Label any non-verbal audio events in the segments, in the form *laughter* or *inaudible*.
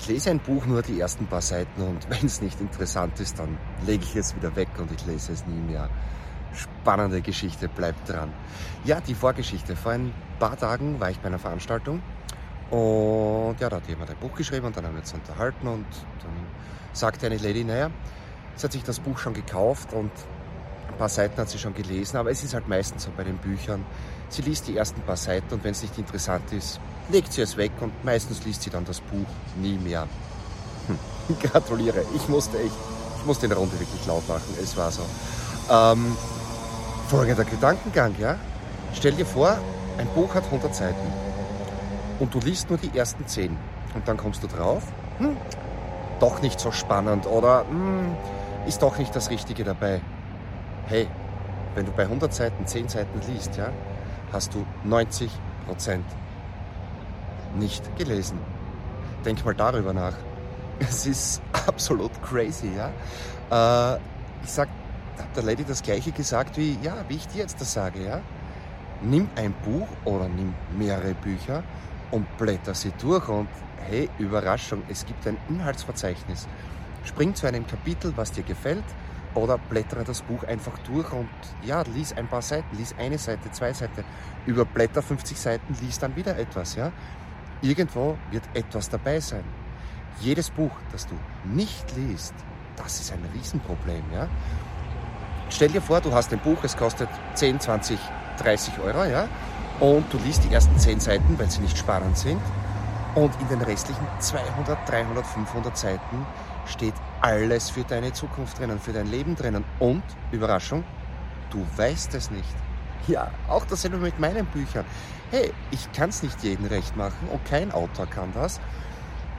Ich lese ein Buch nur die ersten paar Seiten und *laughs* wenn es nicht interessant ist, dann lege ich es wieder weg und ich lese es nie mehr. Spannende Geschichte, bleibt dran. Ja, die Vorgeschichte. Vor ein paar Tagen war ich bei einer Veranstaltung und ja, da hat jemand ein Buch geschrieben und dann haben wir uns unterhalten und dann sagte eine Lady, naja, sie hat sich das Buch schon gekauft und ein paar Seiten hat sie schon gelesen, aber es ist halt meistens so bei den Büchern. Sie liest die ersten paar Seiten und wenn es nicht interessant ist, legt sie es weg und meistens liest sie dann das Buch nie mehr. Hm. *laughs* Gratuliere, ich musste echt, ich musste in der Runde wirklich laut machen, es war so. Ähm, folgender Gedankengang, ja? Stell dir vor, ein Buch hat 100 Seiten und du liest nur die ersten 10 und dann kommst du drauf, hm, doch nicht so spannend oder hm, ist doch nicht das Richtige dabei. Hey, wenn du bei 100 Seiten 10 Seiten liest, ja, hast du 90 Prozent nicht gelesen. Denk mal darüber nach. *laughs* Es ist absolut crazy, ja. Äh, ich sag, hab der Lady das gleiche gesagt wie, ja, wie ich dir jetzt das sage, ja. Nimm ein Buch oder nimm mehrere Bücher und blätter sie durch und hey, Überraschung, es gibt ein Inhaltsverzeichnis. Spring zu einem Kapitel, was dir gefällt, oder blättere das Buch einfach durch und ja, lies ein paar Seiten, lies eine Seite, zwei Seiten, überblätter 50 Seiten, lies dann wieder etwas, ja. Irgendwo wird etwas dabei sein. Jedes Buch, das du nicht liest, das ist ein Riesenproblem, ja. Stell dir vor, du hast ein Buch, es kostet 10, 20, 30 Euro, ja, und du liest die ersten 10 Seiten, weil sie nicht spannend sind, und in den restlichen 200, 300, 500 Seiten steht alles für deine Zukunft drinnen, für dein Leben drinnen. Und, Überraschung, du weißt es nicht. Ja, auch dasselbe mit meinen Büchern. Hey, ich kann es nicht jedem recht machen und kein Autor kann das.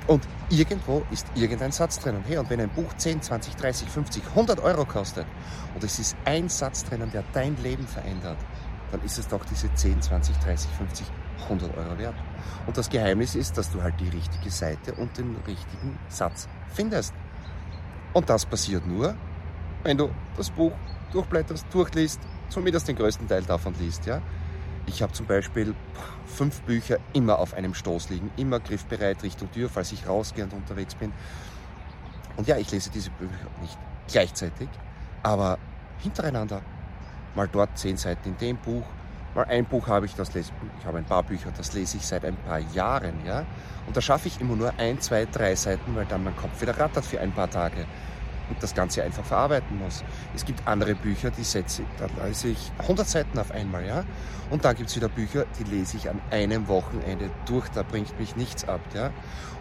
Und irgendwo ist irgendein Satz drinnen. Hey, und wenn ein Buch 10, 20, 30, 50, 100 Euro kostet und es ist ein Satz drinnen, der dein Leben verändert, dann ist es doch diese 10, 20, 30, 50, 100 Euro wert. Und das Geheimnis ist, dass du halt die richtige Seite und den richtigen Satz findest. Und das passiert nur, wenn du das Buch durchblätterst, durchliest, zumindest den größten Teil davon liest. Ja? Ich habe zum Beispiel fünf Bücher immer auf einem Stoß liegen, immer griffbereit Richtung Tür, falls ich rausgehe und unterwegs bin. Und ja, ich lese diese Bücher nicht gleichzeitig, aber hintereinander. Mal dort zehn Seiten in dem Buch, Mal ein Buch habe ich, das lese ich habe ein paar Bücher, das lese ich seit ein paar Jahren, ja. Und da schaffe ich immer nur ein, zwei, drei Seiten, weil dann mein Kopf wieder rattert für ein paar Tage und das Ganze einfach verarbeiten muss. Es gibt andere Bücher, die setze, da lese ich 100 Seiten auf einmal, ja. Und dann gibt es wieder Bücher, die lese ich an einem Wochenende durch, da bringt mich nichts ab, ja.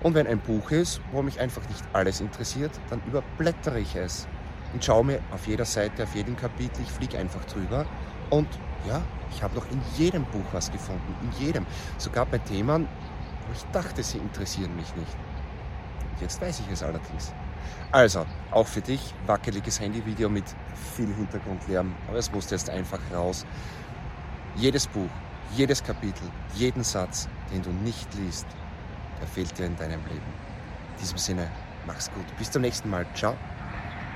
Und wenn ein Buch ist, wo mich einfach nicht alles interessiert, dann überblättere ich es und schaue mir auf jeder Seite, auf jedem Kapitel, ich fliege einfach drüber und ja, ich habe noch in jedem Buch was gefunden, in jedem. Sogar bei Themen, wo ich dachte, sie interessieren mich nicht. Und jetzt weiß ich es allerdings. Also, auch für dich, wackeliges Handyvideo mit viel Hintergrundlärm, aber es musste jetzt einfach raus. Jedes Buch, jedes Kapitel, jeden Satz, den du nicht liest, der fehlt dir in deinem Leben. In diesem Sinne, mach's gut. Bis zum nächsten Mal. Ciao.